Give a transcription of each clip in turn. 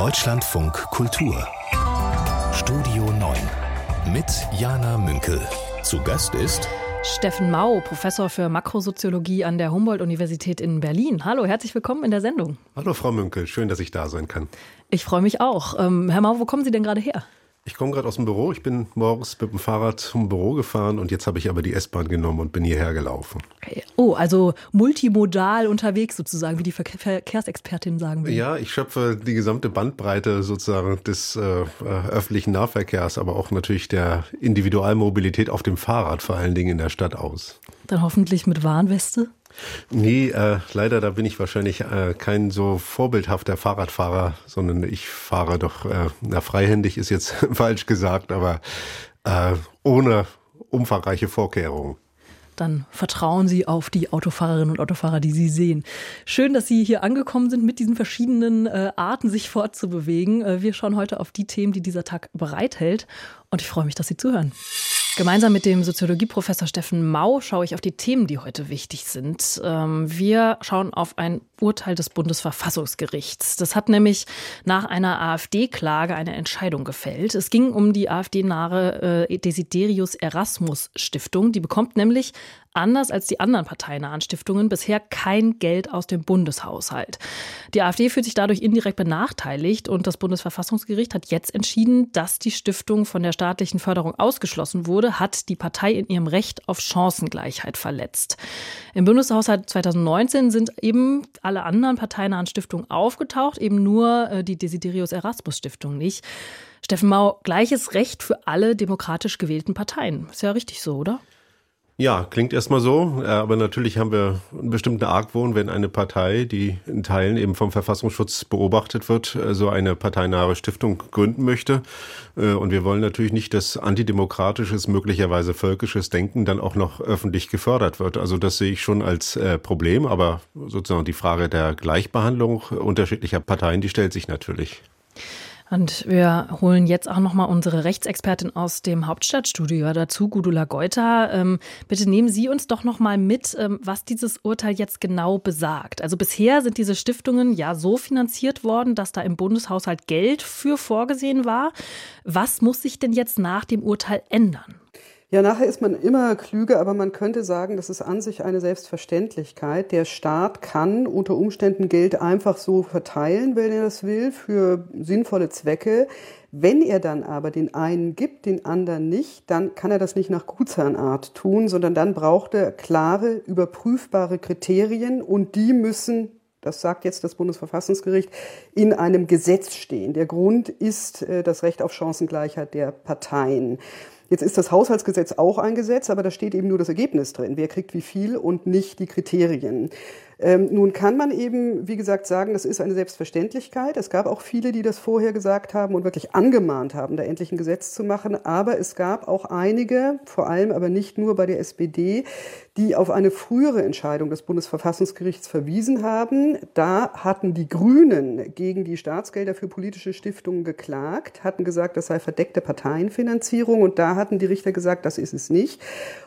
Deutschlandfunk Kultur Studio 9 mit Jana Münkel. Zu Gast ist Steffen Mau, Professor für Makrosoziologie an der Humboldt-Universität in Berlin. Hallo, herzlich willkommen in der Sendung. Hallo, Frau Münkel, schön, dass ich da sein kann. Ich freue mich auch. Ähm, Herr Mau, wo kommen Sie denn gerade her? Ich komme gerade aus dem Büro. Ich bin morgens mit dem Fahrrad zum Büro gefahren und jetzt habe ich aber die S-Bahn genommen und bin hierher gelaufen. Oh, also multimodal unterwegs sozusagen, wie die Verkehrsexpertin sagen will. Ja, ich schöpfe die gesamte Bandbreite sozusagen des äh, öffentlichen Nahverkehrs, aber auch natürlich der Individualmobilität auf dem Fahrrad, vor allen Dingen in der Stadt aus. Dann hoffentlich mit Warnweste? Nee, äh, leider, da bin ich wahrscheinlich äh, kein so vorbildhafter Fahrradfahrer, sondern ich fahre doch, äh, na, freihändig ist jetzt falsch gesagt, aber äh, ohne umfangreiche Vorkehrungen dann vertrauen Sie auf die Autofahrerinnen und Autofahrer, die Sie sehen. Schön, dass Sie hier angekommen sind mit diesen verschiedenen äh, Arten, sich fortzubewegen. Äh, wir schauen heute auf die Themen, die dieser Tag bereithält. Und ich freue mich, dass Sie zuhören. Gemeinsam mit dem Soziologieprofessor Steffen Mau schaue ich auf die Themen, die heute wichtig sind. Ähm, wir schauen auf ein Urteil des Bundesverfassungsgerichts. Das hat nämlich nach einer AfD-Klage eine Entscheidung gefällt. Es ging um die AfD-nahe äh, Desiderius Erasmus Stiftung. Die bekommt nämlich anders als die anderen parteinahen Stiftungen bisher kein Geld aus dem Bundeshaushalt. Die AfD fühlt sich dadurch indirekt benachteiligt und das Bundesverfassungsgericht hat jetzt entschieden, dass die Stiftung von der staatlichen Förderung ausgeschlossen wurde, hat die Partei in ihrem Recht auf Chancengleichheit verletzt. Im Bundeshaushalt 2019 sind eben alle anderen parteinahen Stiftungen aufgetaucht, eben nur äh, die Desiderius Erasmus Stiftung nicht. Steffen Mau, gleiches Recht für alle demokratisch gewählten Parteien. Ist ja richtig so, oder? Ja, klingt erstmal so, äh, aber natürlich haben wir einen bestimmten Argwohn, wenn eine Partei, die in Teilen eben vom Verfassungsschutz beobachtet wird, äh, so eine parteinahe Stiftung gründen möchte. Äh, und wir wollen natürlich nicht, dass antidemokratisches, möglicherweise völkisches Denken dann auch noch öffentlich gefördert wird. Also das sehe ich schon als Problem, aber sozusagen die Frage der Gleichbehandlung unterschiedlicher Parteien, die stellt sich natürlich. Und wir holen jetzt auch nochmal unsere Rechtsexpertin aus dem Hauptstadtstudio dazu, Gudula Geuter. Ähm, bitte nehmen Sie uns doch nochmal mit, ähm, was dieses Urteil jetzt genau besagt. Also bisher sind diese Stiftungen ja so finanziert worden, dass da im Bundeshaushalt Geld für vorgesehen war. Was muss sich denn jetzt nach dem Urteil ändern? Ja, nachher ist man immer klüger, aber man könnte sagen, das ist an sich eine Selbstverständlichkeit. Der Staat kann unter Umständen Geld einfach so verteilen, wenn er das will, für sinnvolle Zwecke. Wenn er dann aber den einen gibt, den anderen nicht, dann kann er das nicht nach Gutsherrenart tun, sondern dann braucht er klare, überprüfbare Kriterien und die müssen das sagt jetzt das Bundesverfassungsgericht, in einem Gesetz stehen. Der Grund ist äh, das Recht auf Chancengleichheit der Parteien. Jetzt ist das Haushaltsgesetz auch ein Gesetz, aber da steht eben nur das Ergebnis drin. Wer kriegt wie viel und nicht die Kriterien. Ähm, nun kann man eben, wie gesagt, sagen, das ist eine Selbstverständlichkeit. Es gab auch viele, die das vorher gesagt haben und wirklich angemahnt haben, da endlich ein Gesetz zu machen. Aber es gab auch einige, vor allem aber nicht nur bei der SPD, die auf eine frühere Entscheidung des Bundesverfassungsgerichts verwiesen haben. Da hatten die Grünen gegen die Staatsgelder für politische Stiftungen geklagt, hatten gesagt, das sei verdeckte Parteienfinanzierung. Und da hatten die Richter gesagt, das ist es nicht.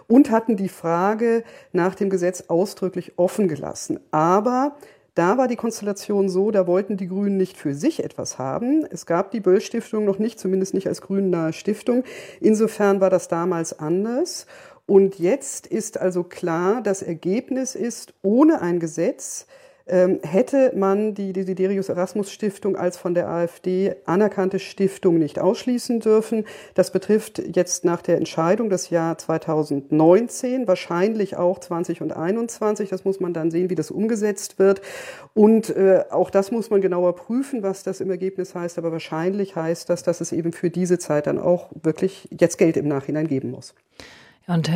Und hatten die Frage nach dem Gesetz ausdrücklich offen gelassen. Aber da war die Konstellation so, da wollten die Grünen nicht für sich etwas haben. Es gab die Böll-Stiftung noch nicht, zumindest nicht als grünnahe Stiftung. Insofern war das damals anders. Und jetzt ist also klar, das Ergebnis ist, ohne ein Gesetz hätte man die Desiderius Erasmus Stiftung als von der AfD anerkannte Stiftung nicht ausschließen dürfen. Das betrifft jetzt nach der Entscheidung das Jahr 2019, wahrscheinlich auch 20 und 21. Das muss man dann sehen, wie das umgesetzt wird. Und äh, auch das muss man genauer prüfen, was das im Ergebnis heißt. Aber wahrscheinlich heißt das, dass es eben für diese Zeit dann auch wirklich jetzt Geld im Nachhinein geben muss. Und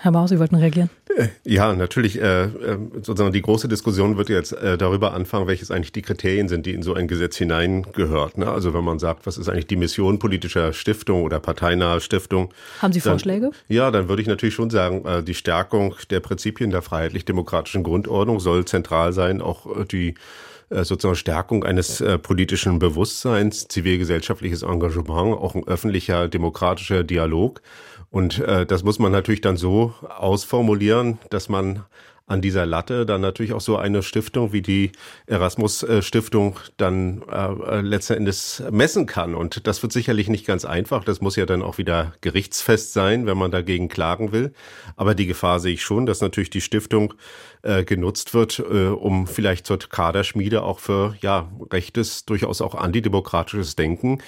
Herr Maus, Sie wollten reagieren? Äh, ja, natürlich. Äh, äh, sozusagen die große Diskussion wird jetzt äh, darüber anfangen, welches eigentlich die Kriterien sind, die in so ein Gesetz hineingehört. Ne? Also wenn man sagt, was ist eigentlich die Mission politischer Stiftung oder parteinaher Stiftung? Haben Sie dann, Vorschläge? Ja, dann würde ich natürlich schon sagen, äh, die Stärkung der Prinzipien der freiheitlich-demokratischen Grundordnung soll zentral sein. Auch äh, die äh, sozusagen Stärkung eines äh, politischen Bewusstseins, zivilgesellschaftliches Engagement, auch ein öffentlicher demokratischer Dialog. Und äh, das muss man natürlich dann so ausformulieren, dass man an dieser Latte dann natürlich auch so eine Stiftung wie die Erasmus-Stiftung dann äh, letzten Endes messen kann. Und das wird sicherlich nicht ganz einfach. Das muss ja dann auch wieder gerichtsfest sein, wenn man dagegen klagen will. Aber die Gefahr sehe ich schon, dass natürlich die Stiftung äh, genutzt wird, äh, um vielleicht zur Kaderschmiede auch für ja rechtes, durchaus auch antidemokratisches Denken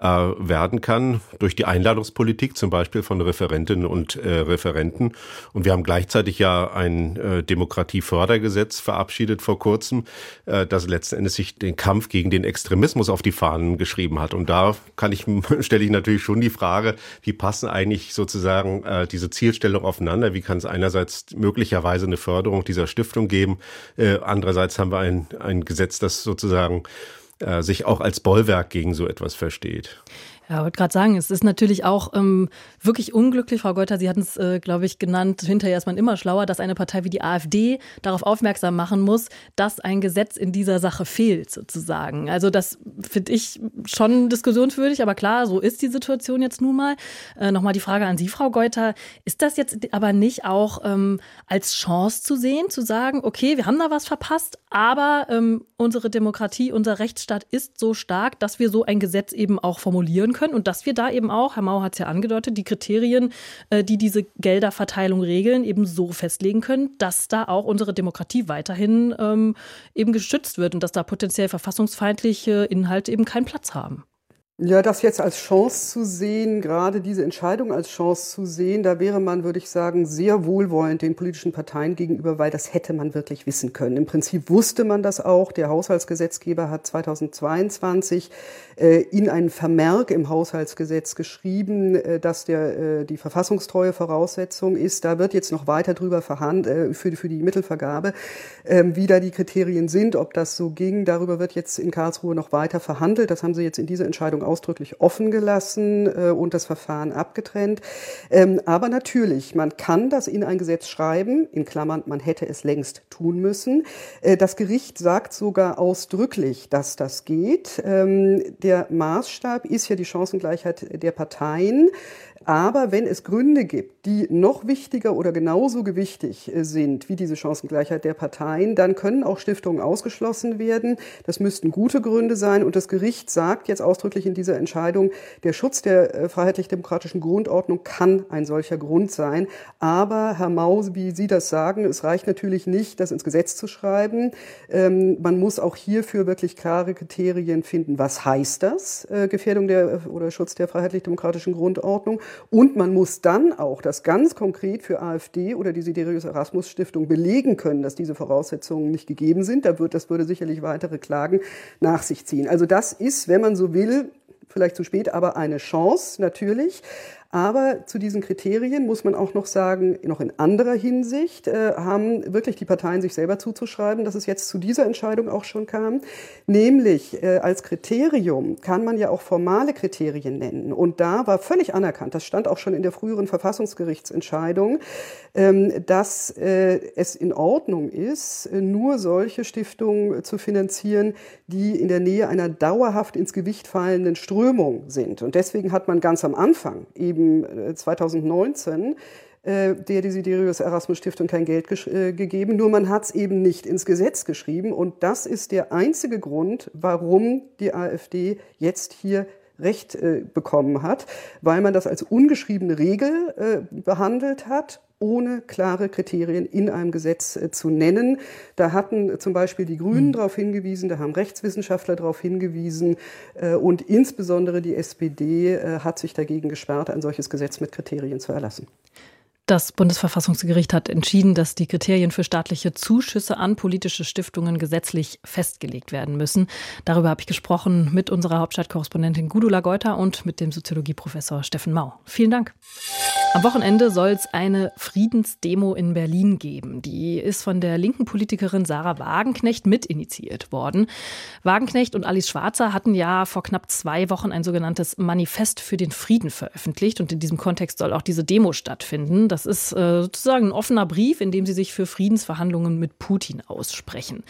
äh, werden kann durch die Einladungspolitik zum Beispiel von Referentinnen und äh, Referenten. Und wir haben gleichzeitig ja ein äh, Demokratiefördergesetz verabschiedet vor kurzem, äh, das letzten Endes sich den Kampf gegen den Extremismus auf die Fahnen geschrieben hat. Und da kann ich stelle ich natürlich schon die Frage, wie passen eigentlich sozusagen äh, diese Zielstellung aufeinander? Wie kann es einerseits möglicherweise eine Förderung dieser Stiftung geben? Äh, andererseits haben wir ein, ein Gesetz, das sozusagen äh, sich auch als Bollwerk gegen so etwas versteht. Ja, wollte gerade sagen, es ist natürlich auch ähm, wirklich unglücklich, Frau Geuter, Sie hatten es, äh, glaube ich, genannt, hinterher ist man immer schlauer, dass eine Partei wie die AfD darauf aufmerksam machen muss, dass ein Gesetz in dieser Sache fehlt, sozusagen. Also das finde ich schon diskussionswürdig, aber klar, so ist die Situation jetzt nun mal. Äh, Nochmal die Frage an Sie, Frau Geuter, ist das jetzt aber nicht auch ähm, als Chance zu sehen, zu sagen, okay, wir haben da was verpasst, aber ähm, unsere Demokratie, unser Rechtsstaat ist so stark, dass wir so ein Gesetz eben auch formulieren können? Können und dass wir da eben auch, Herr Mau hat es ja angedeutet, die Kriterien, äh, die diese Gelderverteilung regeln, eben so festlegen können, dass da auch unsere Demokratie weiterhin ähm, eben geschützt wird und dass da potenziell verfassungsfeindliche Inhalte eben keinen Platz haben. Ja, das jetzt als Chance zu sehen, gerade diese Entscheidung als Chance zu sehen, da wäre man, würde ich sagen, sehr wohlwollend den politischen Parteien gegenüber, weil das hätte man wirklich wissen können. Im Prinzip wusste man das auch. Der Haushaltsgesetzgeber hat 2022 äh, in einen Vermerk im Haushaltsgesetz geschrieben, äh, dass der, äh, die verfassungstreue Voraussetzung ist. Da wird jetzt noch weiter drüber verhandelt, äh, für, für die Mittelvergabe, äh, wie da die Kriterien sind, ob das so ging. Darüber wird jetzt in Karlsruhe noch weiter verhandelt. Das haben sie jetzt in dieser Entscheidung ausdrücklich offen gelassen äh, und das Verfahren abgetrennt. Ähm, aber natürlich, man kann das in ein Gesetz schreiben, in Klammern, man hätte es längst tun müssen. Äh, das Gericht sagt sogar ausdrücklich, dass das geht. Ähm, der Maßstab ist ja die Chancengleichheit der Parteien. Aber wenn es Gründe gibt, die noch wichtiger oder genauso gewichtig äh, sind wie diese Chancengleichheit der Parteien, dann können auch Stiftungen ausgeschlossen werden. Das müssten gute Gründe sein. Und das Gericht sagt jetzt ausdrücklich in dieser Entscheidung, der Schutz der äh, freiheitlich-demokratischen Grundordnung kann ein solcher Grund sein. Aber, Herr Maus, wie Sie das sagen, es reicht natürlich nicht, das ins Gesetz zu schreiben. Ähm, man muss auch hierfür wirklich klare Kriterien finden. Was heißt das? Äh, Gefährdung der oder Schutz der freiheitlich-demokratischen Grundordnung. Und man muss dann auch das ganz konkret für AfD oder die Siderius Erasmus Stiftung belegen können, dass diese Voraussetzungen nicht gegeben sind. Da wird, das würde sicherlich weitere Klagen nach sich ziehen. Also das ist, wenn man so will, vielleicht zu spät, aber eine Chance natürlich. Aber zu diesen Kriterien muss man auch noch sagen, noch in anderer Hinsicht äh, haben wirklich die Parteien sich selber zuzuschreiben, dass es jetzt zu dieser Entscheidung auch schon kam. Nämlich äh, als Kriterium kann man ja auch formale Kriterien nennen. Und da war völlig anerkannt, das stand auch schon in der früheren Verfassungsgerichtsentscheidung, ähm, dass äh, es in Ordnung ist, nur solche Stiftungen zu finanzieren, die in der Nähe einer dauerhaft ins Gewicht fallenden Strömung sind. Und deswegen hat man ganz am Anfang eben eben 2019 äh, äh, der Desiderius Erasmus Stiftung kein Geld äh, gegeben, nur man hat es eben nicht ins Gesetz geschrieben. Und das ist der einzige Grund, warum die AfD jetzt hier Recht äh, bekommen hat, weil man das als ungeschriebene Regel äh, behandelt hat ohne klare Kriterien in einem Gesetz äh, zu nennen. Da hatten zum Beispiel die Grünen mhm. darauf hingewiesen, da haben Rechtswissenschaftler darauf hingewiesen äh, und insbesondere die SPD äh, hat sich dagegen gesperrt, ein solches Gesetz mit Kriterien zu erlassen. Das Bundesverfassungsgericht hat entschieden, dass die Kriterien für staatliche Zuschüsse an politische Stiftungen gesetzlich festgelegt werden müssen. Darüber habe ich gesprochen mit unserer Hauptstadtkorrespondentin Gudula Geuter und mit dem Soziologieprofessor Steffen Mau. Vielen Dank. Am Wochenende soll es eine Friedensdemo in Berlin geben. Die ist von der linken Politikerin Sarah Wagenknecht mitinitiiert worden. Wagenknecht und Alice Schwarzer hatten ja vor knapp zwei Wochen ein sogenanntes Manifest für den Frieden veröffentlicht. Und in diesem Kontext soll auch diese Demo stattfinden. Das ist äh, sozusagen ein offener Brief, in dem sie sich für Friedensverhandlungen mit Putin aussprechen.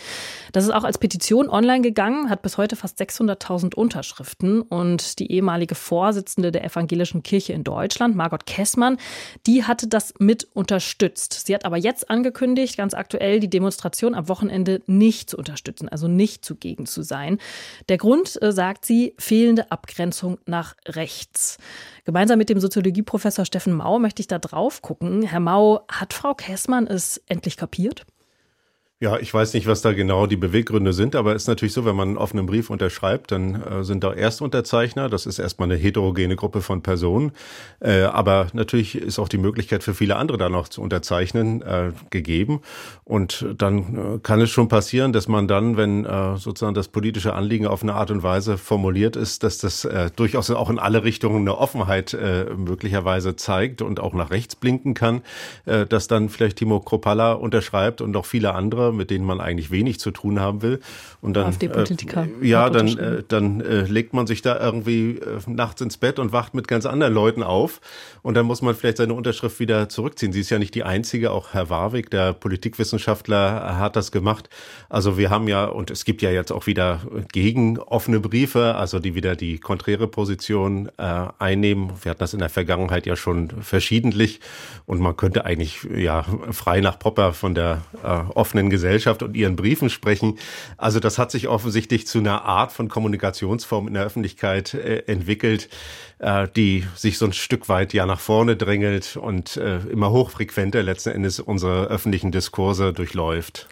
Das ist auch als Petition online gegangen, hat bis heute fast 600.000 Unterschriften. Und die ehemalige Vorsitzende der Evangelischen Kirche in Deutschland, Margot Kessmann, die hatte das mit unterstützt. Sie hat aber jetzt angekündigt, ganz aktuell, die Demonstration am Wochenende nicht zu unterstützen, also nicht zugegen zu sein. Der Grund, äh, sagt sie, fehlende Abgrenzung nach rechts. Gemeinsam mit dem Soziologieprofessor Steffen Mau möchte ich da drauf gucken. Herr Mau, hat Frau Kessmann es endlich kapiert? Ja, ich weiß nicht, was da genau die Beweggründe sind, aber es ist natürlich so, wenn man einen offenen Brief unterschreibt, dann äh, sind da Erstunterzeichner. Das ist erstmal eine heterogene Gruppe von Personen. Äh, aber natürlich ist auch die Möglichkeit für viele andere da noch zu unterzeichnen äh, gegeben. Und dann äh, kann es schon passieren, dass man dann, wenn äh, sozusagen das politische Anliegen auf eine Art und Weise formuliert ist, dass das äh, durchaus auch in alle Richtungen eine Offenheit möglicherweise zeigt und auch nach rechts blinken kann, dass dann vielleicht Timo Kropalla unterschreibt und auch viele andere mit denen man eigentlich wenig zu tun haben will. Und dann, AfD-Politiker. Äh, ja, dann, äh, dann äh, legt man sich da irgendwie äh, nachts ins Bett und wacht mit ganz anderen Leuten auf. Und dann muss man vielleicht seine Unterschrift wieder zurückziehen. Sie ist ja nicht die einzige, auch Herr Warwick, der Politikwissenschaftler, hat das gemacht. Also wir haben ja, und es gibt ja jetzt auch wieder gegen offene Briefe, also die wieder die konträre Position äh, einnehmen. Wir hatten das in der Vergangenheit ja schon verschiedentlich. Und man könnte eigentlich ja frei nach Popper von der äh, offenen Gesellschaft und ihren Briefen sprechen. Also das hat sich offensichtlich zu einer Art von Kommunikationsform in der Öffentlichkeit äh, entwickelt, äh, die sich so ein Stück weit ja nach vorne drängelt und äh, immer hochfrequenter letzten Endes unsere öffentlichen Diskurse durchläuft.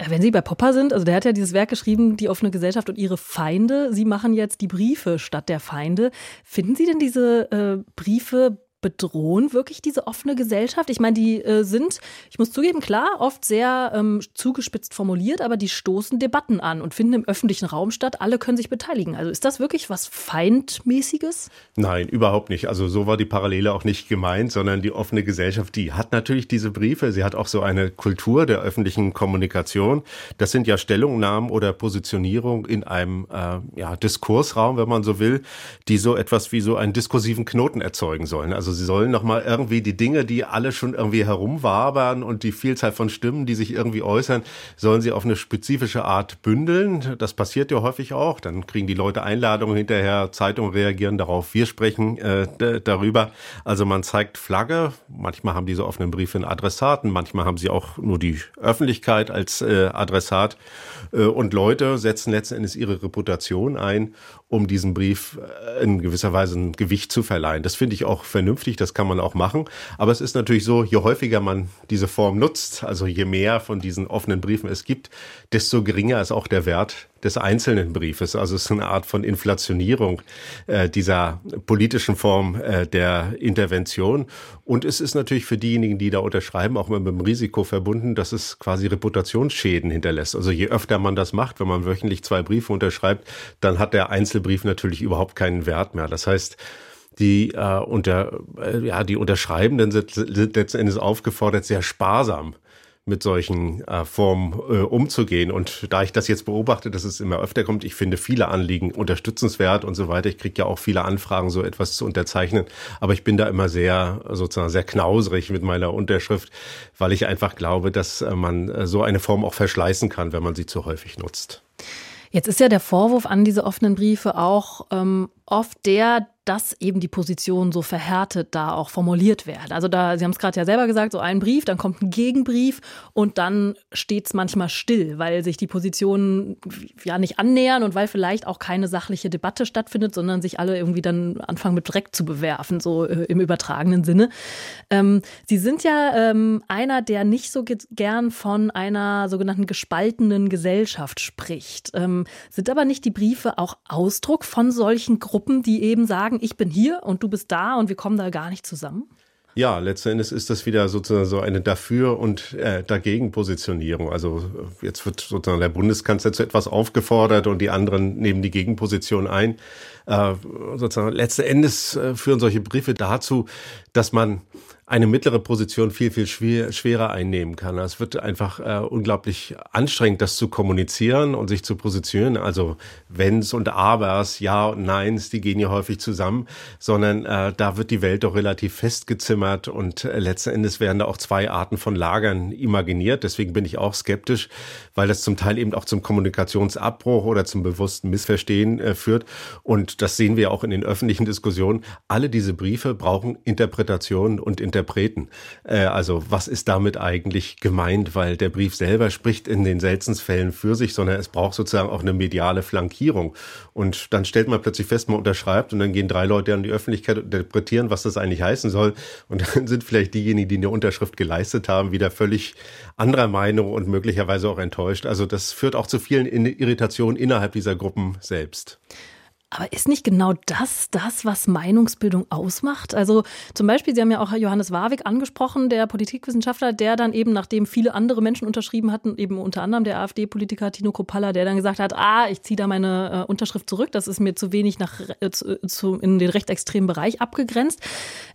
Äh, wenn Sie bei Popper sind, also der hat ja dieses Werk geschrieben, die offene Gesellschaft und ihre Feinde. Sie machen jetzt die Briefe statt der Feinde. Finden Sie denn diese äh, Briefe bedrohen wirklich diese offene Gesellschaft? Ich meine, die äh, sind, ich muss zugeben, klar, oft sehr ähm, zugespitzt formuliert, aber die stoßen Debatten an und finden im öffentlichen Raum statt. Alle können sich beteiligen. Also ist das wirklich was Feindmäßiges? Nein, überhaupt nicht. Also so war die Parallele auch nicht gemeint, sondern die offene Gesellschaft, die hat natürlich diese Briefe. Sie hat auch so eine Kultur der öffentlichen Kommunikation. Das sind ja Stellungnahmen oder Positionierung in einem äh, ja, Diskursraum, wenn man so will, die so etwas wie so einen diskursiven Knoten erzeugen sollen. Also also sie sollen nochmal irgendwie die Dinge, die alle schon irgendwie herumwabern und die Vielzahl von Stimmen, die sich irgendwie äußern, sollen sie auf eine spezifische Art bündeln. Das passiert ja häufig auch. Dann kriegen die Leute Einladungen hinterher, Zeitungen reagieren darauf, wir sprechen äh, darüber. Also man zeigt Flagge. Manchmal haben diese offenen Briefe einen Adressaten, manchmal haben sie auch nur die Öffentlichkeit als äh, Adressat. Äh, und Leute setzen letzten Endes ihre Reputation ein um diesem Brief äh, in gewisser Weise ein Gewicht zu verleihen. Das finde ich auch vernünftig, das kann man auch machen. Aber es ist natürlich so, je häufiger man diese Form nutzt, also je mehr von diesen offenen Briefen es gibt, desto geringer ist auch der Wert des einzelnen Briefes. Also es ist eine Art von Inflationierung äh, dieser politischen Form äh, der Intervention. Und es ist natürlich für diejenigen, die da unterschreiben, auch mit dem Risiko verbunden, dass es quasi Reputationsschäden hinterlässt. Also je öfter man das macht, wenn man wöchentlich zwei Briefe unterschreibt, dann hat der Einzelbrief natürlich überhaupt keinen Wert mehr. Das heißt, die äh, unter äh, ja die Unterschreibenden sind, sind letzten Endes aufgefordert, sehr sparsam mit solchen äh, Formen äh, umzugehen. Und da ich das jetzt beobachte, dass es immer öfter kommt, ich finde viele Anliegen unterstützenswert und so weiter. Ich kriege ja auch viele Anfragen, so etwas zu unterzeichnen. Aber ich bin da immer sehr, sozusagen sehr knauserig mit meiner Unterschrift, weil ich einfach glaube, dass äh, man äh, so eine Form auch verschleißen kann, wenn man sie zu häufig nutzt. Jetzt ist ja der Vorwurf an diese offenen Briefe auch ähm, oft der, dass eben die Positionen so verhärtet da auch formuliert werden. Also da, Sie haben es gerade ja selber gesagt, so ein Brief, dann kommt ein Gegenbrief und dann steht es manchmal still, weil sich die Positionen ja nicht annähern und weil vielleicht auch keine sachliche Debatte stattfindet, sondern sich alle irgendwie dann anfangen mit Dreck zu bewerfen, so äh, im übertragenen Sinne. Ähm, Sie sind ja ähm, einer, der nicht so gern von einer sogenannten gespaltenen Gesellschaft spricht. Ähm, sind aber nicht die Briefe auch Ausdruck von solchen Gruppen, die eben sagen, ich bin hier und du bist da und wir kommen da gar nicht zusammen? Ja, letzten Endes ist das wieder sozusagen so eine Dafür- und äh, Dagegen-Positionierung. Also jetzt wird sozusagen der Bundeskanzler zu etwas aufgefordert und die anderen nehmen die Gegenposition ein. Äh, sozusagen letzten Endes äh, führen solche Briefe dazu, dass man eine mittlere Position viel, viel schwer, schwerer einnehmen kann. Es wird einfach äh, unglaublich anstrengend, das zu kommunizieren und sich zu positionieren. Also Wenns und Abers, Ja und Neins, die gehen ja häufig zusammen, sondern äh, da wird die Welt doch relativ festgezimmert und äh, letzten Endes werden da auch zwei Arten von Lagern imaginiert. Deswegen bin ich auch skeptisch, weil das zum Teil eben auch zum Kommunikationsabbruch oder zum bewussten Missverstehen äh, führt. Und das sehen wir auch in den öffentlichen Diskussionen. Alle diese Briefe brauchen Interpretationen und Interpretationen Interpreten. Äh, also was ist damit eigentlich gemeint? Weil der Brief selber spricht in den seltensten Fällen für sich, sondern es braucht sozusagen auch eine mediale Flankierung. Und dann stellt man plötzlich fest, man unterschreibt und dann gehen drei Leute an die Öffentlichkeit und interpretieren, was das eigentlich heißen soll. Und dann sind vielleicht diejenigen, die eine Unterschrift geleistet haben, wieder völlig anderer Meinung und möglicherweise auch enttäuscht. Also das führt auch zu vielen Irritationen innerhalb dieser Gruppen selbst. Aber ist nicht genau das das, was Meinungsbildung ausmacht? Also zum Beispiel, Sie haben ja auch Johannes Warwick angesprochen, der Politikwissenschaftler, der dann eben, nachdem viele andere Menschen unterschrieben hatten, eben unter anderem der AfD-Politiker Tino Kropalla, der dann gesagt hat, ah, ich ziehe da meine äh, Unterschrift zurück, das ist mir zu wenig nach, äh, zu, in den rechtsextremen Bereich abgegrenzt.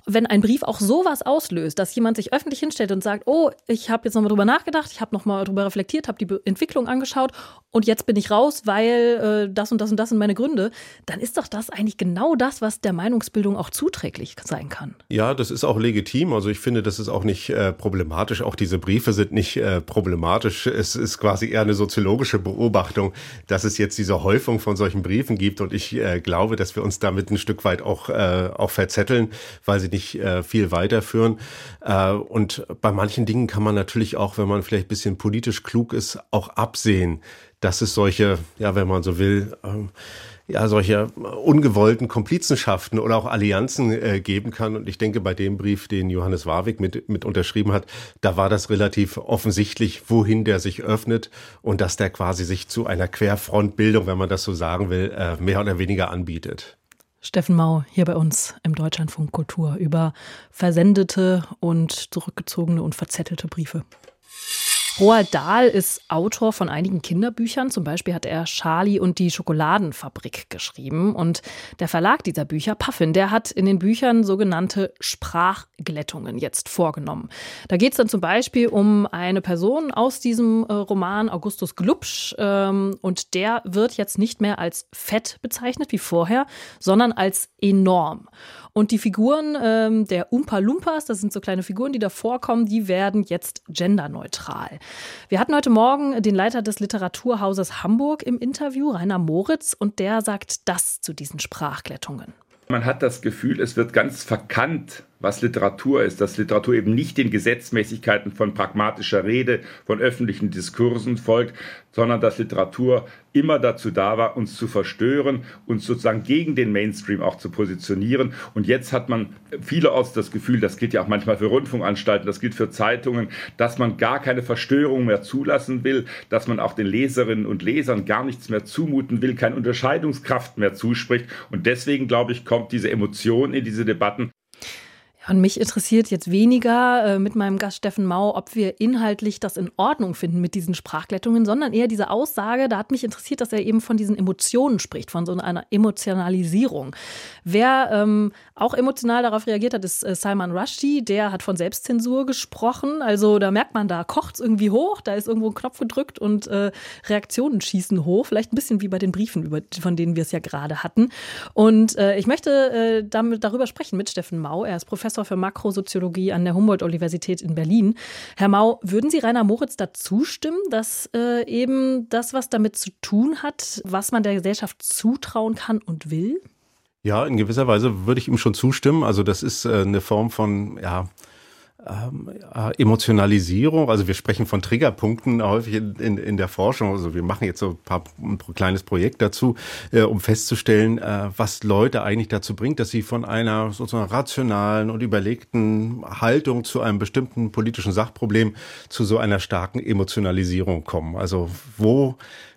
Wenn ein Brief auch sowas auslöst, dass jemand sich öffentlich hinstellt und sagt, oh, ich habe jetzt nochmal drüber nachgedacht, ich habe nochmal drüber reflektiert, habe die Entwicklung angeschaut und jetzt bin ich raus, weil äh, das und das und das sind meine Gründe, dann ist doch das eigentlich genau das, was der Meinungsbildung auch zuträglich sein kann. Ja, das ist auch legitim. Also ich finde, das ist auch nicht äh, problematisch. Auch diese Briefe sind nicht äh, problematisch. Es ist quasi eher eine soziologische Beobachtung, dass es jetzt diese Häufung von solchen Briefen gibt. Und ich äh, glaube, dass wir uns damit ein Stück weit auch, äh, auch verzetteln, weil sie nicht äh, viel weiterführen. Äh, und bei manchen Dingen kann man natürlich auch, wenn man vielleicht ein bisschen politisch klug ist, auch absehen, dass es solche, ja, wenn man so will, ähm, ja, solche ungewollten Komplizenschaften oder auch Allianzen äh, geben kann. Und ich denke, bei dem Brief, den Johannes Warwick mit, mit unterschrieben hat, da war das relativ offensichtlich, wohin der sich öffnet und dass der quasi sich zu einer Querfrontbildung, wenn man das so sagen will, äh, mehr oder weniger anbietet. Steffen Mau hier bei uns im Deutschlandfunk Kultur über versendete und zurückgezogene und verzettelte Briefe. Roald Dahl ist Autor von einigen Kinderbüchern. Zum Beispiel hat er Charlie und die Schokoladenfabrik geschrieben. Und der Verlag dieser Bücher, Puffin, der hat in den Büchern sogenannte Sprachglättungen jetzt vorgenommen. Da geht es dann zum Beispiel um eine Person aus diesem äh, Roman, Augustus Glubsch. Ähm, und der wird jetzt nicht mehr als fett bezeichnet wie vorher, sondern als enorm. Und die Figuren ähm, der Umpa Lumpas, das sind so kleine Figuren, die da vorkommen, die werden jetzt genderneutral. Wir hatten heute Morgen den Leiter des Literaturhauses Hamburg im Interview, Rainer Moritz, und der sagt das zu diesen Sprachglättungen. Man hat das Gefühl, es wird ganz verkannt, was Literatur ist, dass Literatur eben nicht den Gesetzmäßigkeiten von pragmatischer Rede, von öffentlichen Diskursen folgt, sondern dass Literatur immer dazu da war, uns zu verstören, uns sozusagen gegen den Mainstream auch zu positionieren. Und jetzt hat man vielerorts das Gefühl, das gilt ja auch manchmal für Rundfunkanstalten, das gilt für Zeitungen, dass man gar keine Verstörung mehr zulassen will, dass man auch den Leserinnen und Lesern gar nichts mehr zumuten will, keine Unterscheidungskraft mehr zuspricht. Und deswegen, glaube ich, kommt diese Emotion in diese Debatten. Und mich interessiert jetzt weniger äh, mit meinem Gast Steffen Mau, ob wir inhaltlich das in Ordnung finden mit diesen Sprachglättungen, sondern eher diese Aussage, da hat mich interessiert, dass er eben von diesen Emotionen spricht, von so einer Emotionalisierung. Wer ähm, auch emotional darauf reagiert hat, ist äh, Salman Rushdie, der hat von Selbstzensur gesprochen. Also da merkt man, da kocht es irgendwie hoch, da ist irgendwo ein Knopf gedrückt und äh, Reaktionen schießen hoch. Vielleicht ein bisschen wie bei den Briefen, über, von denen wir es ja gerade hatten. Und äh, ich möchte äh, damit, darüber sprechen mit Steffen Mau. Er ist Professor Professor für Makrosoziologie an der Humboldt-Universität in Berlin. Herr Mau, würden Sie Rainer Moritz dazu stimmen, dass äh, eben das, was damit zu tun hat, was man der Gesellschaft zutrauen kann und will? Ja, in gewisser Weise würde ich ihm schon zustimmen. Also das ist äh, eine Form von, ja, ähm, äh, Emotionalisierung, also wir sprechen von Triggerpunkten häufig in, in, in, der Forschung. Also wir machen jetzt so ein, paar, ein kleines Projekt dazu, äh, um festzustellen, äh, was Leute eigentlich dazu bringt, dass sie von einer sozusagen rationalen und überlegten Haltung zu einem bestimmten politischen Sachproblem zu so einer starken Emotionalisierung kommen. Also wo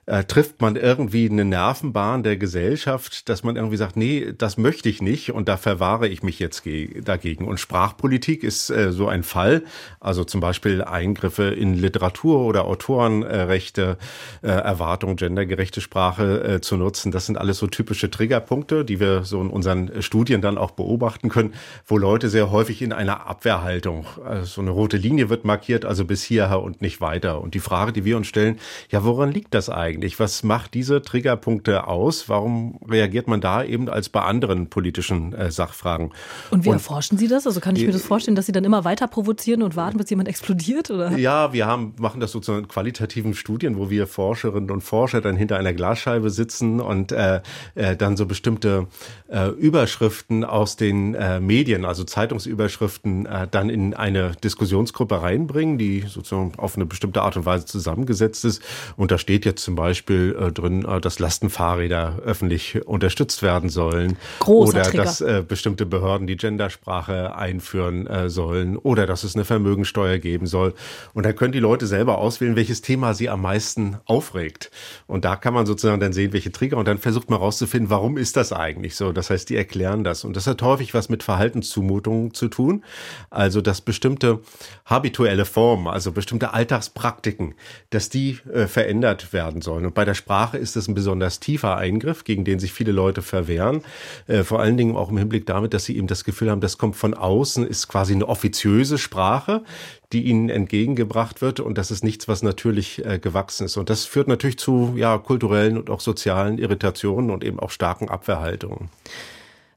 äh, trifft man irgendwie eine Nervenbahn der Gesellschaft, dass man irgendwie sagt, nee, das möchte ich nicht und da verwahre ich mich jetzt dagegen. Und Sprachpolitik ist äh, so ein Fall, also zum Beispiel Eingriffe in Literatur oder Autorenrechte, äh, Erwartung, gendergerechte Sprache äh, zu nutzen. Das sind alles so typische Triggerpunkte, die wir so in unseren Studien dann auch beobachten können, wo Leute sehr häufig in einer Abwehrhaltung, also so eine rote Linie wird markiert, also bis hierher und nicht weiter. Und die Frage, die wir uns stellen, ja, woran liegt das eigentlich? Was macht diese Triggerpunkte aus? Warum reagiert man da eben als bei anderen politischen äh, Sachfragen? Und wie und, erforschen Sie das? Also kann ich mir das vorstellen, dass Sie dann immer weiter provozieren und warten, bis jemand explodiert? Oder? Ja, wir haben, machen das sozusagen in qualitativen Studien, wo wir Forscherinnen und Forscher dann hinter einer Glasscheibe sitzen und äh, äh, dann so bestimmte äh, Überschriften aus den äh, Medien, also Zeitungsüberschriften, äh, dann in eine Diskussionsgruppe reinbringen, die sozusagen auf eine bestimmte Art und Weise zusammengesetzt ist. Und da steht jetzt zum Beispiel äh, drin, äh, dass Lastenfahrräder öffentlich unterstützt werden sollen. Großer oder Trigger. dass äh, bestimmte Behörden die Gendersprache einführen äh, sollen. Oder dass es eine Vermögensteuer geben soll. Und da können die Leute selber auswählen, welches Thema sie am meisten aufregt. Und da kann man sozusagen dann sehen, welche Trigger. Und dann versucht man rauszufinden, warum ist das eigentlich so? Das heißt, die erklären das. Und das hat häufig was mit Verhaltenszumutungen zu tun. Also, dass bestimmte habituelle Formen, also bestimmte Alltagspraktiken, dass die äh, verändert werden sollen. Und bei der Sprache ist das ein besonders tiefer Eingriff, gegen den sich viele Leute verwehren. Äh, vor allen Dingen auch im Hinblick damit, dass sie eben das Gefühl haben, das kommt von außen, ist quasi eine offiziöse Sprache, die ihnen entgegengebracht wird und das ist nichts, was natürlich äh, gewachsen ist. Und das führt natürlich zu ja, kulturellen und auch sozialen Irritationen und eben auch starken Abwehrhaltungen.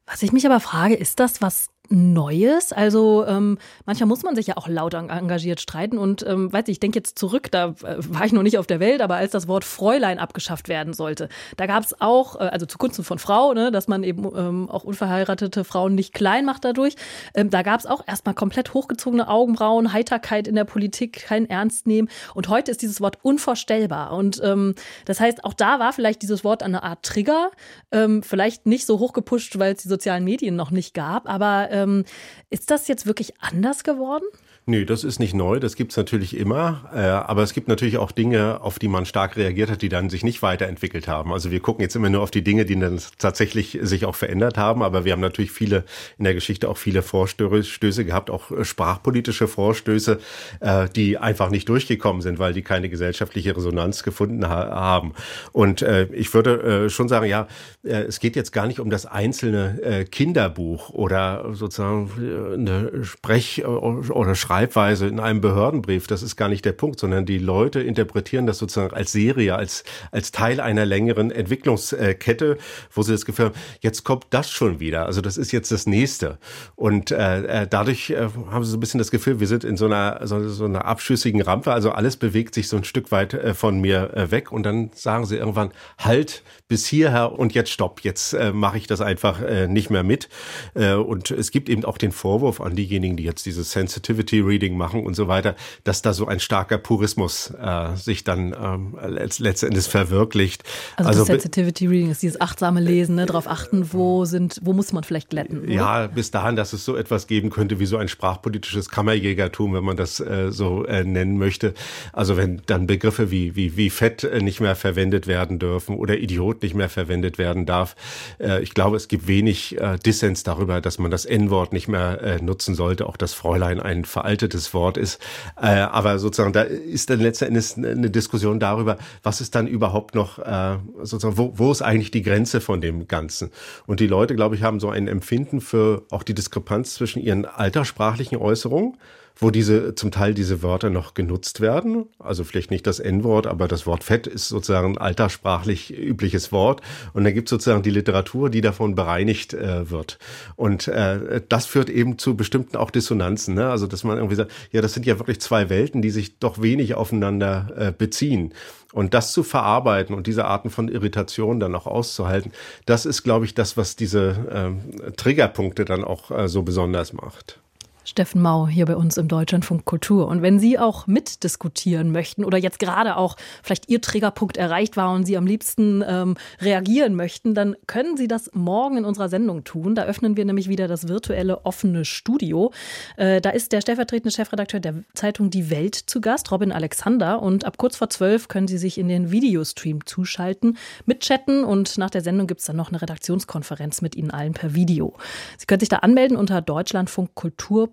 Was ich mich aber frage, ist das was Neues. Also ähm, manchmal muss man sich ja auch laut engagiert streiten. Und ähm, weiß ich, ich denke jetzt zurück, da äh, war ich noch nicht auf der Welt, aber als das Wort Fräulein abgeschafft werden sollte, da gab es auch, äh, also zugunsten von Frau, ne, dass man eben ähm, auch unverheiratete Frauen nicht klein macht dadurch. Ähm, da gab es auch erstmal komplett hochgezogene Augenbrauen, Heiterkeit in der Politik, kein Ernst nehmen. Und heute ist dieses Wort unvorstellbar. Und ähm, das heißt, auch da war vielleicht dieses Wort eine Art Trigger, ähm, vielleicht nicht so hochgepusht, weil es die sozialen Medien noch nicht gab, aber ähm, ist das jetzt wirklich anders geworden? Nö, das ist nicht neu, das gibt's natürlich immer. Äh, aber es gibt natürlich auch Dinge, auf die man stark reagiert hat, die dann sich nicht weiterentwickelt haben. Also wir gucken jetzt immer nur auf die Dinge, die dann tatsächlich sich auch verändert haben. Aber wir haben natürlich viele in der Geschichte auch viele Vorstöße gehabt, auch äh, sprachpolitische Vorstöße, äh, die einfach nicht durchgekommen sind, weil die keine gesellschaftliche Resonanz gefunden ha haben. Und äh, ich würde äh, schon sagen, ja, äh, es geht jetzt gar nicht um das einzelne Kinderbuch oder sozusagen eine Sprech- oder Schreib Schreibweise in einem Behördenbrief, das ist gar nicht der Punkt, sondern die Leute interpretieren das sozusagen als Serie, als, als Teil einer längeren Entwicklungskette, wo sie das Gefühl haben, jetzt kommt das schon wieder. Also das ist jetzt das nächste. Und äh, äh dadurch äh, haben sie so ein bisschen das Gefühl, wir sind in so einer, so, so einer abschüssigen Rampe. Also alles bewegt sich so ein Stück weit äh, von mir äh, weg. Und dann sagen sie irgendwann, halt bis hierher und jetzt stopp. Jetzt äh, mache ich das einfach äh, nicht mehr mit. Äh, und es gibt eben auch den Vorwurf an diejenigen, die jetzt diese Sensitivity Reading machen und so weiter, dass da so ein starker Purismus äh, sich dann ähm, letztendlich verwirklicht. Also, also Sensitivity Reading ist dieses achtsame Lesen, ne? darauf achten, wo sind, wo muss man vielleicht glätten. Oder? Ja, bis dahin, dass es so etwas geben könnte wie so ein sprachpolitisches Kammerjägertum, wenn man das äh, so äh, nennen möchte. Also wenn dann Begriffe wie wie wie Fett äh, nicht mehr verwendet werden dürfen oder Idiot nicht mehr verwendet werden darf. Äh, ich glaube, es gibt wenig äh, Dissens darüber, dass man das N-Wort nicht mehr nutzen sollte. Auch das Fräulein ein Verein veraltetes Wort ist. Äh, aber sozusagen, da ist dann letzten Endes eine Diskussion darüber, was ist dann überhaupt noch, äh, sozusagen, wo, wo ist eigentlich die Grenze von dem Ganzen? Und die Leute, glaube ich, haben so ein Empfinden für auch die Diskrepanz zwischen ihren alterssprachlichen Äußerungen wo diese zum Teil diese Wörter noch genutzt werden. Also vielleicht nicht das N-Wort, aber das Wort Fett ist sozusagen ein alterssprachlich übliches Wort. Und dann gibt es sozusagen die Literatur, die davon bereinigt äh, wird. Und äh, das führt eben zu bestimmten auch Dissonanzen. Ne? Also dass man irgendwie sagt, ja, das sind ja wirklich zwei Welten, die sich doch wenig aufeinander äh, beziehen. Und das zu verarbeiten und diese Arten von Irritation dann auch auszuhalten, das ist, glaube ich, das, was diese ähm, Triggerpunkte dann auch äh, so besonders macht. Steffen Mau hier bei uns im Deutschlandfunk Kultur. Und wenn Sie auch mitdiskutieren möchten oder jetzt gerade auch vielleicht Ihr Trägerpunkt erreicht war und Sie am liebsten ähm, reagieren möchten, dann können Sie das morgen in unserer Sendung tun. Da öffnen wir nämlich wieder das virtuelle offene Studio. Äh, da ist der stellvertretende Chefredakteur der Zeitung Die Welt zu Gast, Robin Alexander. Und ab kurz vor zwölf können Sie sich in den Videostream zuschalten, mitchatten und nach der Sendung gibt es dann noch eine Redaktionskonferenz mit Ihnen allen per Video. Sie können sich da anmelden unter Deutschlandfunk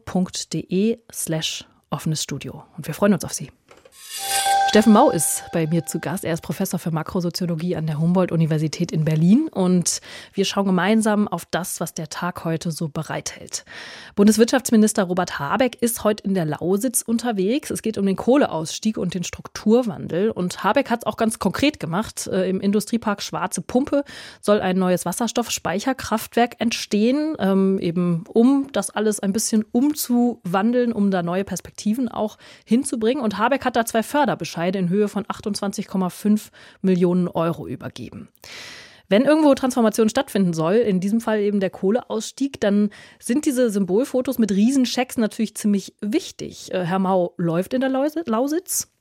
Kultur www.ftf.de slash offenes Studio. Und wir freuen uns auf Sie. Steffen Mau ist bei mir zu Gast. Er ist Professor für Makrosoziologie an der Humboldt-Universität in Berlin. Und wir schauen gemeinsam auf das, was der Tag heute so bereithält. Bundeswirtschaftsminister Robert Habeck ist heute in der Lausitz unterwegs. Es geht um den Kohleausstieg und den Strukturwandel. Und Habeck hat es auch ganz konkret gemacht. Äh, Im Industriepark Schwarze Pumpe soll ein neues Wasserstoffspeicherkraftwerk entstehen, ähm, eben um das alles ein bisschen umzuwandeln, um da neue Perspektiven auch hinzubringen. Und Habeck hat da zwei Förderbescheide Bescheide in Höhe von 28,5 Millionen Euro übergeben. Wenn irgendwo Transformation stattfinden soll, in diesem Fall eben der Kohleausstieg, dann sind diese Symbolfotos mit Riesenschecks natürlich ziemlich wichtig. Äh, Herr Mau läuft in der Lausitz.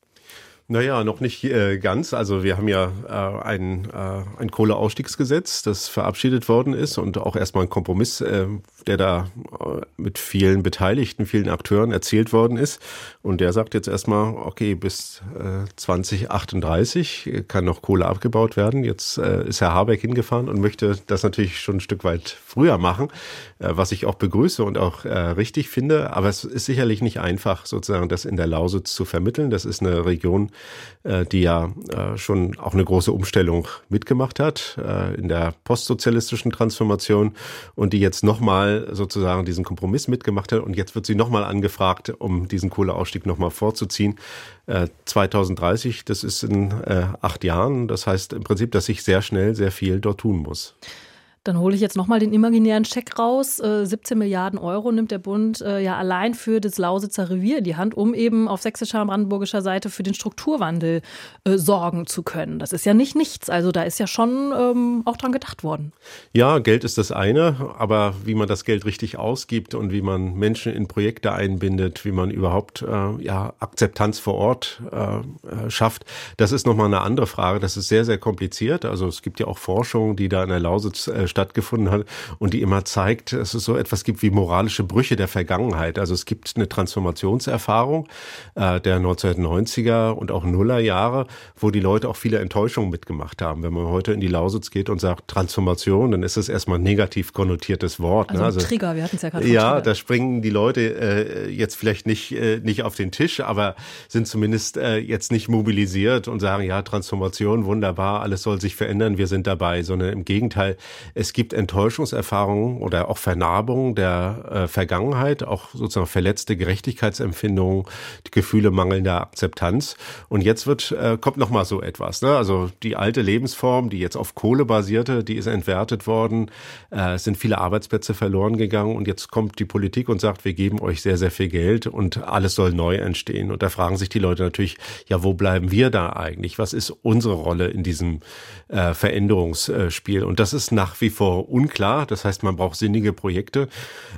Naja, noch nicht äh, ganz. Also wir haben ja äh, ein, äh, ein Kohleausstiegsgesetz, das verabschiedet worden ist und auch erstmal ein Kompromiss, äh, der da äh, mit vielen Beteiligten, vielen Akteuren erzielt worden ist. Und der sagt jetzt erstmal, okay, bis äh, 2038 kann noch Kohle abgebaut werden. Jetzt äh, ist Herr Habeck hingefahren und möchte das natürlich schon ein Stück weit früher machen, äh, was ich auch begrüße und auch äh, richtig finde. Aber es ist sicherlich nicht einfach, sozusagen das in der Lausitz zu vermitteln. Das ist eine Region, äh, die ja äh, schon auch eine große Umstellung mitgemacht hat äh, in der postsozialistischen Transformation und die jetzt nochmal sozusagen diesen Kompromiss mitgemacht hat und jetzt wird sie nochmal angefragt, um diesen Kohleausstieg nochmal vorzuziehen. 2030, das ist in acht Jahren. Das heißt im Prinzip, dass sich sehr schnell sehr viel dort tun muss. Dann hole ich jetzt nochmal den imaginären Scheck raus. 17 äh, Milliarden Euro nimmt der Bund äh, ja allein für das Lausitzer Revier in die Hand, um eben auf sächsischer und brandenburgischer Seite für den Strukturwandel äh, sorgen zu können. Das ist ja nicht nichts. Also da ist ja schon ähm, auch dran gedacht worden. Ja, Geld ist das eine, aber wie man das Geld richtig ausgibt und wie man Menschen in Projekte einbindet, wie man überhaupt ja, Akzeptanz vor Ort schafft, das ist nochmal eine andere Frage. Das ist sehr, sehr kompliziert. Also es gibt ja auch Forschung, die da in der Lausitz äh, stattgefunden hat und die immer zeigt, dass es so etwas gibt wie moralische Brüche der Vergangenheit. Also es gibt eine Transformationserfahrung äh, der 1990er und auch Nuller Jahre, wo die Leute auch viele Enttäuschungen mitgemacht haben. Wenn man heute in die Lausitz geht und sagt Transformation, dann ist es erstmal ein negativ konnotiertes Wort. Also, ne? also Trigger, wir hatten es ja gerade. Ja, da springen die Leute äh, jetzt vielleicht nicht, äh, nicht auf den Tisch, aber sind zumindest äh, jetzt nicht mobilisiert und sagen, ja, Transformation, wunderbar, alles soll sich verändern, wir sind dabei, sondern im Gegenteil, es gibt Enttäuschungserfahrungen oder auch Vernarbungen der äh, Vergangenheit, auch sozusagen verletzte Gerechtigkeitsempfindungen, Gefühle mangelnder Akzeptanz. Und jetzt wird, äh, kommt noch mal so etwas. Ne? Also die alte Lebensform, die jetzt auf Kohle basierte, die ist entwertet worden. Äh, es sind viele Arbeitsplätze verloren gegangen. Und jetzt kommt die Politik und sagt, wir geben euch sehr, sehr viel Geld und alles soll neu entstehen. Und da fragen sich die Leute natürlich, ja, wo bleiben wir da eigentlich? Was ist unsere Rolle in diesem äh, Veränderungsspiel? Und das ist nach wie wie vor unklar. Das heißt, man braucht sinnige Projekte.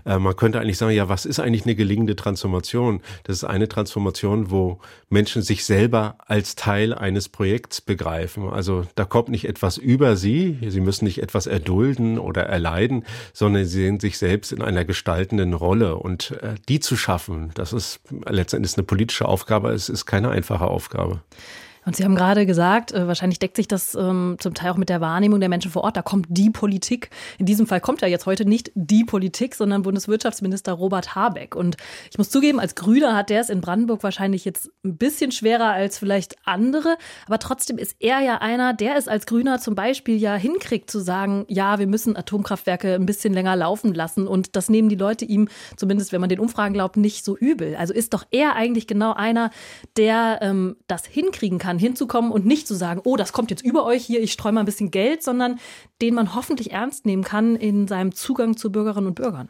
Äh, man könnte eigentlich sagen, ja, was ist eigentlich eine gelingende Transformation? Das ist eine Transformation, wo Menschen sich selber als Teil eines Projekts begreifen. Also da kommt nicht etwas über sie. Sie müssen nicht etwas erdulden oder erleiden, sondern sie sehen sich selbst in einer gestaltenden Rolle. Und äh, die zu schaffen, das ist letztendlich eine politische Aufgabe. Es ist keine einfache Aufgabe. Und Sie haben gerade gesagt, äh, wahrscheinlich deckt sich das ähm, zum Teil auch mit der Wahrnehmung der Menschen vor Ort. Da kommt die Politik. In diesem Fall kommt ja jetzt heute nicht die Politik, sondern Bundeswirtschaftsminister Robert Habeck. Und ich muss zugeben, als Grüner hat der es in Brandenburg wahrscheinlich jetzt ein bisschen schwerer als vielleicht andere. Aber trotzdem ist er ja einer, der es als Grüner zum Beispiel ja hinkriegt zu sagen, ja, wir müssen Atomkraftwerke ein bisschen länger laufen lassen. Und das nehmen die Leute ihm, zumindest wenn man den Umfragen glaubt, nicht so übel. Also ist doch er eigentlich genau einer, der ähm, das hinkriegen kann kann, hinzukommen und nicht zu sagen, oh, das kommt jetzt über euch hier, ich streue mal ein bisschen Geld, sondern den man hoffentlich ernst nehmen kann in seinem Zugang zu Bürgerinnen und Bürgern.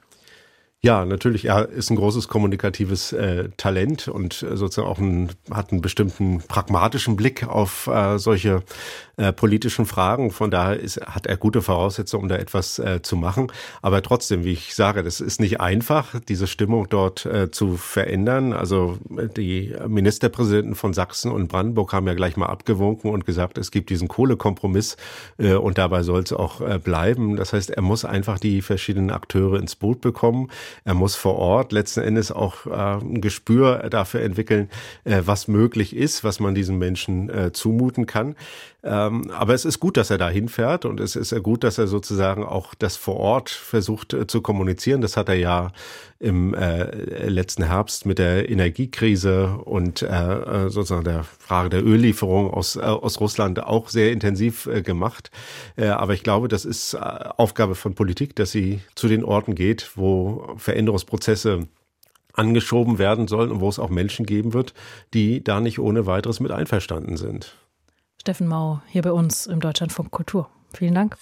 Ja, natürlich. Er ist ein großes kommunikatives äh, Talent und äh, sozusagen auch ein, hat einen bestimmten pragmatischen Blick auf äh, solche äh, politischen Fragen. Von daher ist, hat er gute Voraussetzungen, um da etwas äh, zu machen. Aber trotzdem, wie ich sage, das ist nicht einfach, diese Stimmung dort äh, zu verändern. Also die Ministerpräsidenten von Sachsen und Brandenburg haben ja gleich mal abgewunken und gesagt, es gibt diesen Kohlekompromiss und dabei soll es auch bleiben. Das heißt, er muss einfach die verschiedenen Akteure ins Boot bekommen. Er muss vor Ort letzten Endes auch äh, ein Gespür dafür entwickeln, äh, was möglich ist, was man diesen Menschen äh, zumuten kann. Ähm, aber es ist gut, dass er da hinfährt und es ist gut, dass er sozusagen auch das vor Ort versucht äh, zu kommunizieren. Das hat er ja im äh, letzten Herbst mit der Energiekrise und äh, äh sozusagen der Frage der Öllieferung aus, äh, aus Russland auch sehr intensiv äh, gemacht. Aber ich glaube, das ist Aufgabe von Politik, dass sie zu den Orten geht, wo Veränderungsprozesse angeschoben werden sollen und wo es auch Menschen geben wird, die da nicht ohne weiteres mit einverstanden sind. Steffen Mau hier bei uns im Deutschlandfunk Kultur. Vielen Dank.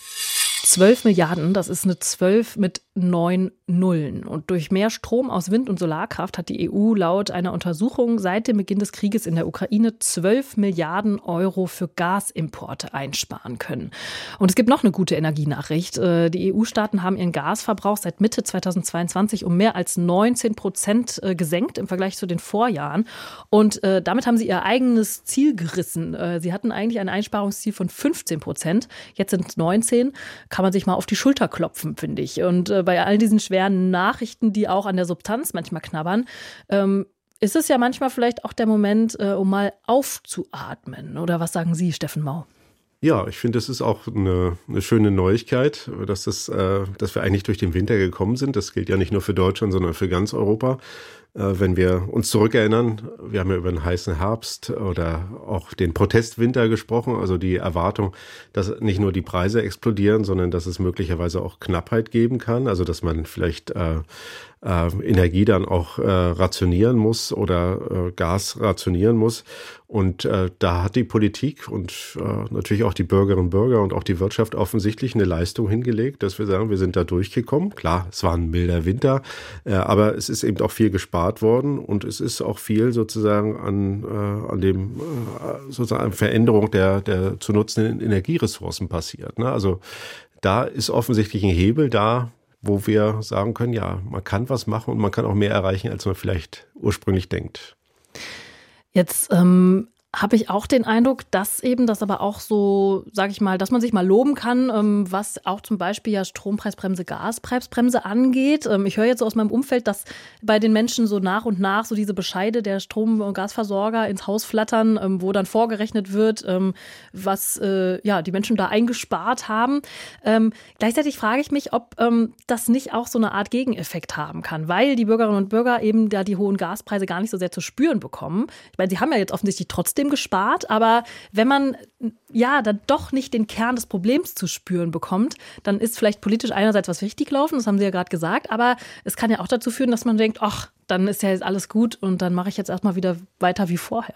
12 Milliarden, das ist eine 12 mit neun Nullen. Und durch mehr Strom aus Wind- und Solarkraft hat die EU laut einer Untersuchung seit dem Beginn des Krieges in der Ukraine 12 Milliarden Euro für Gasimporte einsparen können. Und es gibt noch eine gute Energienachricht. Äh, die EU-Staaten haben ihren Gasverbrauch seit Mitte 2022 um mehr als 19 Prozent äh, gesenkt im Vergleich zu den Vorjahren. Und äh, damit haben sie ihr eigenes Ziel gerissen. Sie hatten eigentlich ein Einsparungsziel von 15 Prozent. Jetzt sind es 19 kann man sich mal auf die Schulter klopfen, finde ich. Und äh, bei all diesen schweren Nachrichten, die auch an der Substanz manchmal knabbern, ähm, ist es ja manchmal vielleicht auch der Moment, äh, um mal aufzuatmen. Oder was sagen Sie, Steffen Mau? Ja, ich finde, es ist auch eine, eine, schöne Neuigkeit, dass, das, äh, dass wir eigentlich durch den Winter gekommen sind. Das gilt ja nicht nur für Deutschland, sondern für ganz Europa. Äh, wenn wir uns zurückerinnern, wir haben ja über den heißen Herbst oder auch den Protestwinter gesprochen, also die Erwartung, dass nicht nur die Preise explodieren, sondern dass es möglicherweise auch Knappheit geben kann, also dass man vielleicht äh, äh, Energie dann auch äh, rationieren muss oder äh, Gas rationieren muss. Und äh, da hat die Politik und natürlich auch die Bürgerinnen und Bürger und auch die Wirtschaft offensichtlich eine Leistung hingelegt, dass wir sagen, wir sind da durchgekommen. Klar, es war ein milder Winter, aber es ist eben auch viel gespart worden und es ist auch viel sozusagen an, äh, an dem äh, sozusagen Veränderung der, der zu nutzenden Energieressourcen passiert. Ne? Also da ist offensichtlich ein Hebel da, wo wir sagen können, ja, man kann was machen und man kann auch mehr erreichen, als man vielleicht ursprünglich denkt. Jetzt ähm, habe ich auch den Eindruck, dass eben das aber auch so, sage ich mal, dass man sich mal loben kann, ähm, was auch zum Beispiel ja Strompreisbremse, Gaspreisbremse angeht. Ähm, ich höre jetzt so aus meinem Umfeld, dass bei den Menschen so nach und nach so diese Bescheide der Strom- und Gasversorger ins Haus flattern, ähm, wo dann vorgerechnet wird, was äh, ja die Menschen da eingespart haben. Gleichzeitig frage ich mich, ob das nicht auch so eine Art Gegeneffekt haben kann, weil die Bürgerinnen und Bürger eben da die hohen Gaspreise gar nicht so sehr zu spüren bekommen. Ich meine, sie haben ja jetzt offensichtlich trotzdem trotzdem gespart, aber wenn man ja dann doch nicht den Kern des Problems zu spüren bekommt, dann ist vielleicht politisch einerseits was richtig laufen, das haben Sie ja gerade gesagt, aber es kann ja auch dazu führen, dass man denkt, ach, dann ist ja jetzt alles gut und dann mache ich jetzt erstmal wieder weiter wie vorher.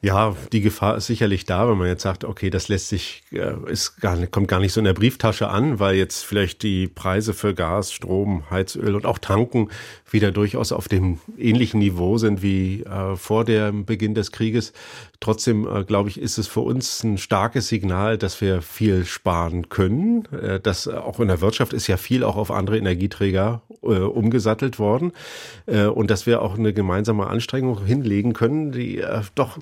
Ja, die Gefahr ist sicherlich da, wenn man jetzt sagt, okay, das lässt sich, äh, ist gar nicht, kommt gar nicht so in der Brieftasche an, weil jetzt vielleicht die Preise für Gas, Strom, Heizöl und auch Tanken wieder durchaus auf dem ähnlichen Niveau sind wie äh, vor dem Beginn des Krieges. Trotzdem, äh, glaube ich, ist es für uns ein starkes Signal, dass wir viel sparen können. Äh, das auch in der Wirtschaft ist ja viel auch auf andere Energieträger äh, umgesattelt worden äh, und dass wir auch eine gemeinsame Anstrengung hinlegen können, die äh, doch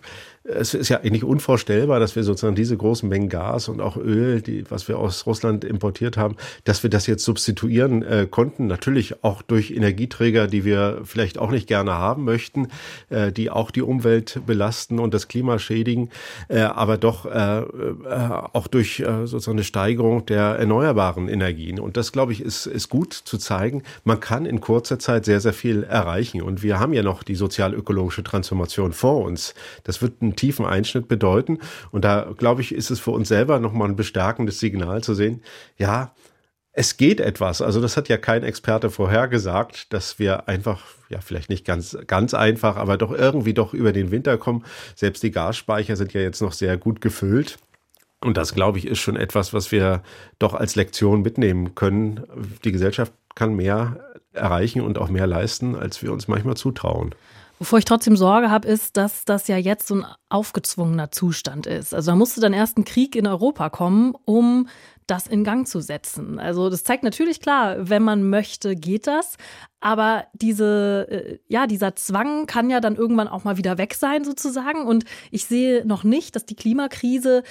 es ist ja eigentlich unvorstellbar, dass wir sozusagen diese großen Mengen Gas und auch Öl, die, was wir aus Russland importiert haben, dass wir das jetzt substituieren äh, konnten. Natürlich auch durch Energieträger, die wir vielleicht auch nicht gerne haben möchten, äh, die auch die Umwelt belasten und das Klima schädigen, äh, aber doch äh, äh, auch durch äh, sozusagen eine Steigerung der erneuerbaren Energien. Und das, glaube ich, ist, ist gut zu zeigen. Man kann in kurzer Zeit sehr, sehr viel erreichen. Und wir haben ja noch die sozial-ökologische Transformation vor uns. Das wird ein tiefen Einschnitt bedeuten. Und da, glaube ich, ist es für uns selber nochmal ein bestärkendes Signal zu sehen, ja, es geht etwas. Also das hat ja kein Experte vorhergesagt, dass wir einfach, ja, vielleicht nicht ganz, ganz einfach, aber doch irgendwie doch über den Winter kommen. Selbst die Gasspeicher sind ja jetzt noch sehr gut gefüllt. Und das, glaube ich, ist schon etwas, was wir doch als Lektion mitnehmen können. Die Gesellschaft kann mehr erreichen und auch mehr leisten, als wir uns manchmal zutrauen. Wovor ich trotzdem Sorge habe, ist, dass das ja jetzt so ein aufgezwungener Zustand ist. Also da musste dann erst ein Krieg in Europa kommen, um das in Gang zu setzen. Also das zeigt natürlich klar, wenn man möchte, geht das. Aber diese, äh, ja, dieser Zwang kann ja dann irgendwann auch mal wieder weg sein, sozusagen. Und ich sehe noch nicht, dass die Klimakrise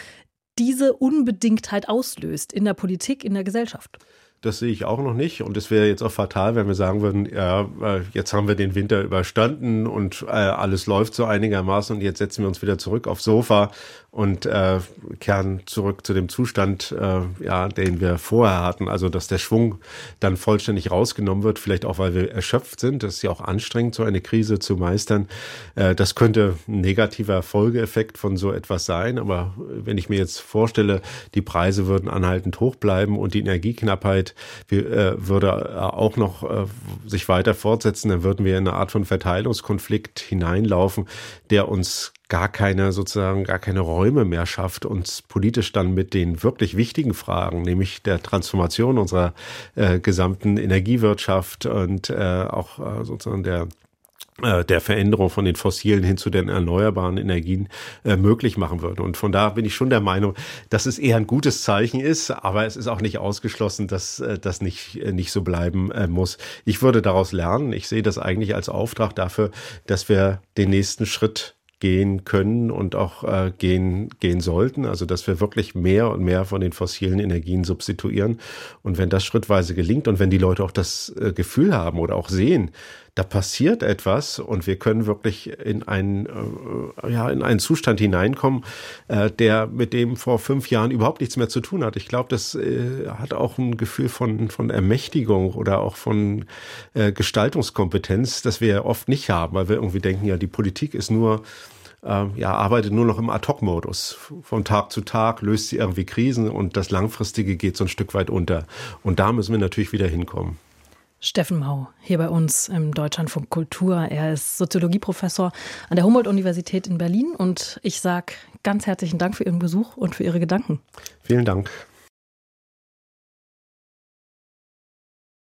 diese Unbedingtheit auslöst in der Politik, in der Gesellschaft. Das sehe ich auch noch nicht. Und es wäre jetzt auch fatal, wenn wir sagen würden, ja, äh, jetzt haben wir den Winter überstanden und äh, alles läuft so einigermaßen und jetzt setzen wir uns wieder zurück aufs Sofa und äh, kehren zurück zu dem Zustand, äh, ja, den wir vorher hatten. Also, dass der Schwung dann vollständig rausgenommen wird, vielleicht auch, weil wir erschöpft sind. Das ist ja auch anstrengend, so eine Krise zu meistern. Äh, das könnte ein negativer Folgeeffekt von so etwas sein. Aber wenn ich mir jetzt vorstelle, die Preise würden anhaltend hoch bleiben und die Energieknappheit äh, würde äh, auch noch äh, sich weiter fortsetzen, dann würden wir in eine Art von Verteilungskonflikt hineinlaufen, der uns gar keine sozusagen gar keine Räume mehr schafft, uns politisch dann mit den wirklich wichtigen Fragen, nämlich der Transformation unserer äh, gesamten Energiewirtschaft und äh, auch äh, sozusagen der äh, der Veränderung von den fossilen hin zu den erneuerbaren Energien äh, möglich machen würde. Und von da bin ich schon der Meinung, dass es eher ein gutes Zeichen ist, aber es ist auch nicht ausgeschlossen, dass äh, das nicht, äh, nicht so bleiben äh, muss. Ich würde daraus lernen. Ich sehe das eigentlich als Auftrag dafür, dass wir den nächsten Schritt gehen können und auch äh, gehen, gehen sollten. Also dass wir wirklich mehr und mehr von den fossilen Energien substituieren. Und wenn das schrittweise gelingt und wenn die Leute auch das äh, Gefühl haben oder auch sehen, da passiert etwas und wir können wirklich in einen, äh, ja, in einen Zustand hineinkommen, äh, der mit dem vor fünf Jahren überhaupt nichts mehr zu tun hat. Ich glaube, das äh, hat auch ein Gefühl von, von Ermächtigung oder auch von äh, Gestaltungskompetenz, das wir oft nicht haben, weil wir irgendwie denken, ja, die Politik ist nur äh, ja, arbeitet nur noch im Ad-Hoc-Modus. Von Tag zu Tag löst sie irgendwie Krisen und das Langfristige geht so ein Stück weit unter. Und da müssen wir natürlich wieder hinkommen. Steffen Mau, hier bei uns im Deutschlandfunk Kultur. Er ist Soziologieprofessor an der Humboldt-Universität in Berlin und ich sage ganz herzlichen Dank für Ihren Besuch und für Ihre Gedanken. Vielen Dank.